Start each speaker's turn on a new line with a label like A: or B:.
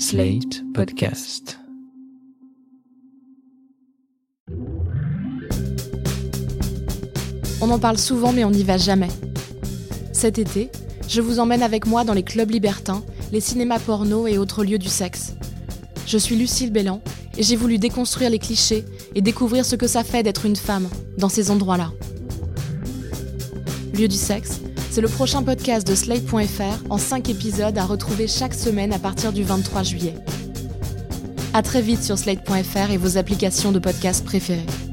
A: Slate Podcast.
B: On en parle souvent mais on n'y va jamais. Cet été, je vous emmène avec moi dans les clubs libertins, les cinémas porno et autres lieux du sexe. Je suis Lucille Bélan et j'ai voulu déconstruire les clichés et découvrir ce que ça fait d'être une femme dans ces endroits-là. Lieu du sexe, c'est le prochain podcast de Slate.fr en 5 épisodes à retrouver chaque semaine à partir du 23 juillet. À très vite sur Slate.fr et vos applications de podcast préférées.